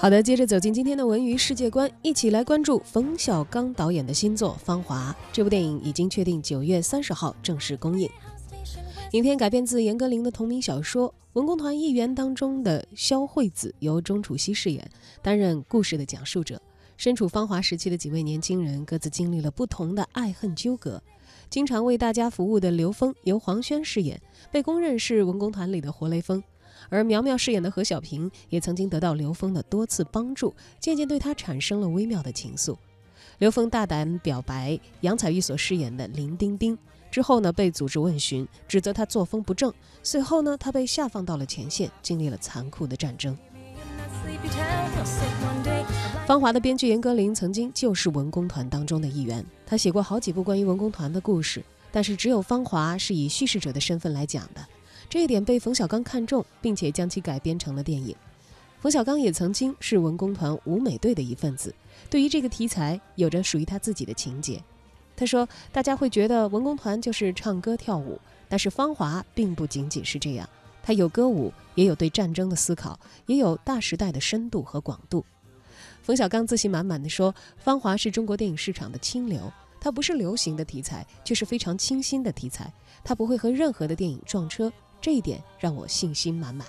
好的，接着走进今天的文娱世界观，一起来关注冯小刚导演的新作《芳华》。这部电影已经确定九月三十号正式公映。影片改编自严歌苓的同名小说，《文工团一员》当中的肖惠子由钟楚曦饰演，担任故事的讲述者。身处芳华时期的几位年轻人，各自经历了不同的爱恨纠葛。经常为大家服务的刘峰由黄轩饰演，被公认是文工团里的活雷锋。而苗苗饰演的何小平也曾经得到刘峰的多次帮助，渐渐对他产生了微妙的情愫。刘峰大胆表白杨采钰所饰演的林丁丁之后呢，被组织问询，指责他作风不正。随后呢，他被下放到了前线，经历了残酷的战争。芳华的编剧严歌苓曾经就是文工团当中的一员，他写过好几部关于文工团的故事，但是只有芳华是以叙事者的身份来讲的。这一点被冯小刚看中，并且将其改编成了电影。冯小刚也曾经是文工团舞美队的一份子，对于这个题材有着属于他自己的情节。他说：“大家会觉得文工团就是唱歌跳舞，但是芳华并不仅仅是这样，它有歌舞，也有对战争的思考，也有大时代的深度和广度。”冯小刚自信满满的说：“芳华是中国电影市场的清流，它不是流行的题材，却是非常清新的题材，它不会和任何的电影撞车。”这一点让我信心满满。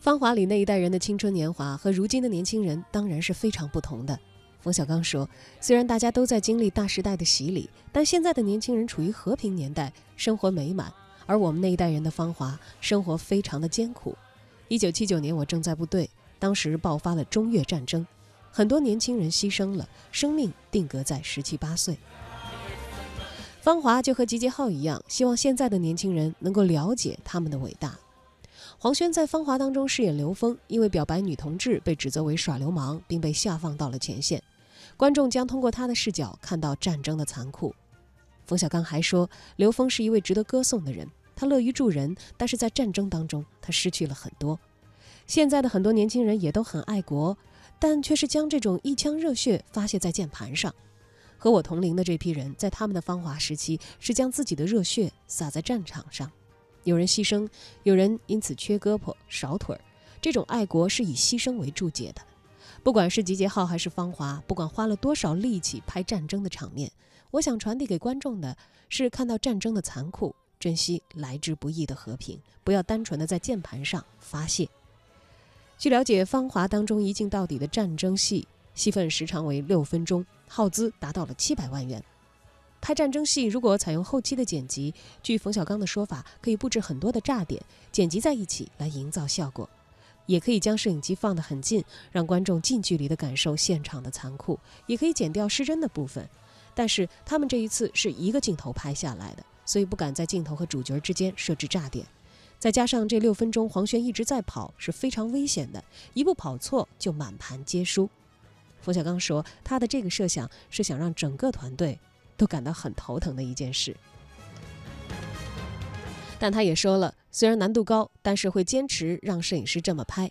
芳华里那一代人的青春年华和如今的年轻人当然是非常不同的。冯小刚说：“虽然大家都在经历大时代的洗礼，但现在的年轻人处于和平年代，生活美满；而我们那一代人的芳华，生活非常的艰苦。一九七九年，我正在部队，当时爆发了中越战争，很多年轻人牺牲了，生命定格在十七八岁。”芳华就和集结号一样，希望现在的年轻人能够了解他们的伟大。黄轩在芳华当中饰演刘峰，因为表白女同志被指责为耍流氓，并被下放到了前线。观众将通过他的视角看到战争的残酷。冯小刚还说，刘峰是一位值得歌颂的人，他乐于助人，但是在战争当中他失去了很多。现在的很多年轻人也都很爱国，但却是将这种一腔热血发泄在键盘上。和我同龄的这批人，在他们的芳华时期，是将自己的热血洒在战场上，有人牺牲，有人因此缺胳膊少腿儿。这种爱国是以牺牲为注解的。不管是集结号还是芳华，不管花了多少力气拍战争的场面，我想传递给观众的是看到战争的残酷，珍惜来之不易的和平，不要单纯的在键盘上发泄。据了解，芳华当中一镜到底的战争戏。戏份时长为六分钟，耗资达到了七百万元。拍战争戏如果采用后期的剪辑，据冯小刚的说法，可以布置很多的炸点，剪辑在一起来营造效果；也可以将摄影机放得很近，让观众近距离的感受现场的残酷；也可以剪掉失真的部分。但是他们这一次是一个镜头拍下来的，所以不敢在镜头和主角之间设置炸点。再加上这六分钟黄轩一直在跑，是非常危险的，一步跑错就满盘皆输。冯小刚说：“他的这个设想是想让整个团队都感到很头疼的一件事。”但他也说了，虽然难度高，但是会坚持让摄影师这么拍。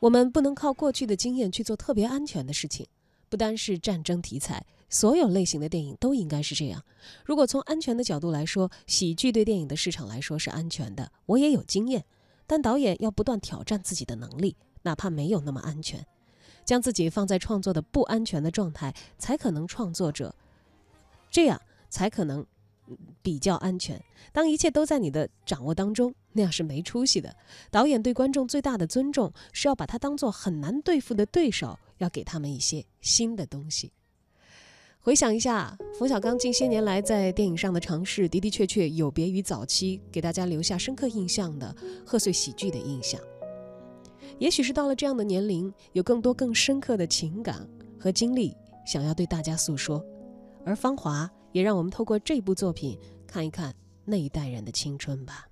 我们不能靠过去的经验去做特别安全的事情。不单是战争题材，所有类型的电影都应该是这样。如果从安全的角度来说，喜剧对电影的市场来说是安全的，我也有经验。但导演要不断挑战自己的能力，哪怕没有那么安全。将自己放在创作的不安全的状态，才可能创作者，这样才可能比较安全。当一切都在你的掌握当中，那样是没出息的。导演对观众最大的尊重，是要把他当做很难对付的对手，要给他们一些新的东西。回想一下，冯小刚近些年来在电影上的尝试，的的确确有别于早期给大家留下深刻印象的贺岁喜剧的印象。也许是到了这样的年龄，有更多更深刻的情感和经历想要对大家诉说，而《芳华》也让我们透过这部作品看一看那一代人的青春吧。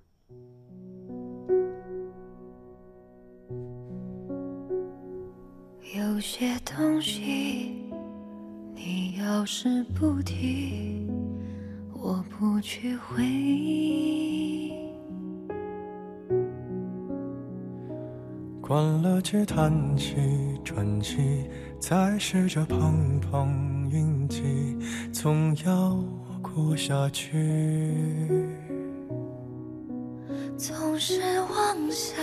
有些东西，你要是不提，我不去回忆。关了机，叹息，喘气，再试着碰碰运气，总要过下去。总是妄想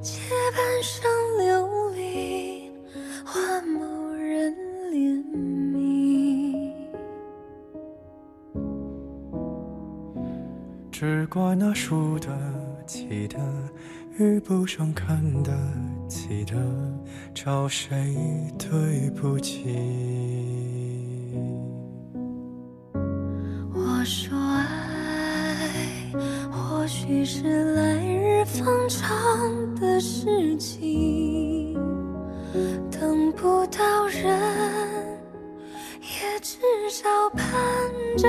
借半生流离换某人怜悯，只怪那输得起的遇不上看得起的，找谁对不起？我说爱或许是来日方长的事情，等不到人，也至少盼着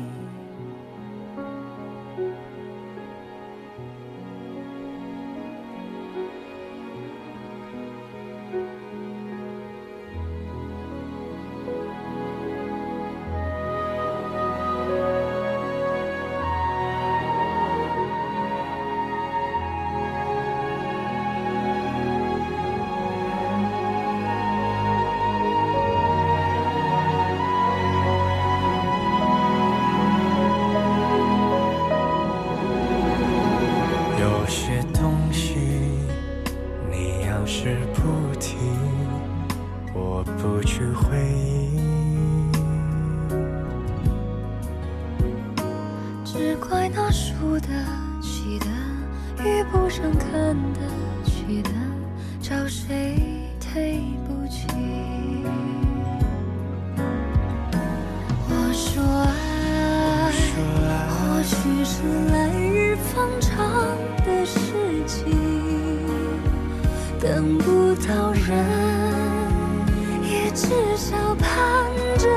至少盼着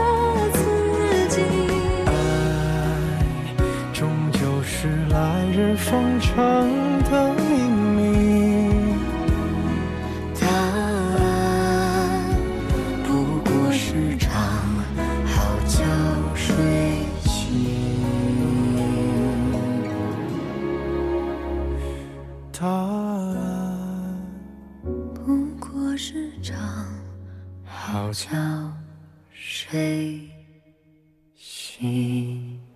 自己。爱终究是来日方长好觉觉睡醒。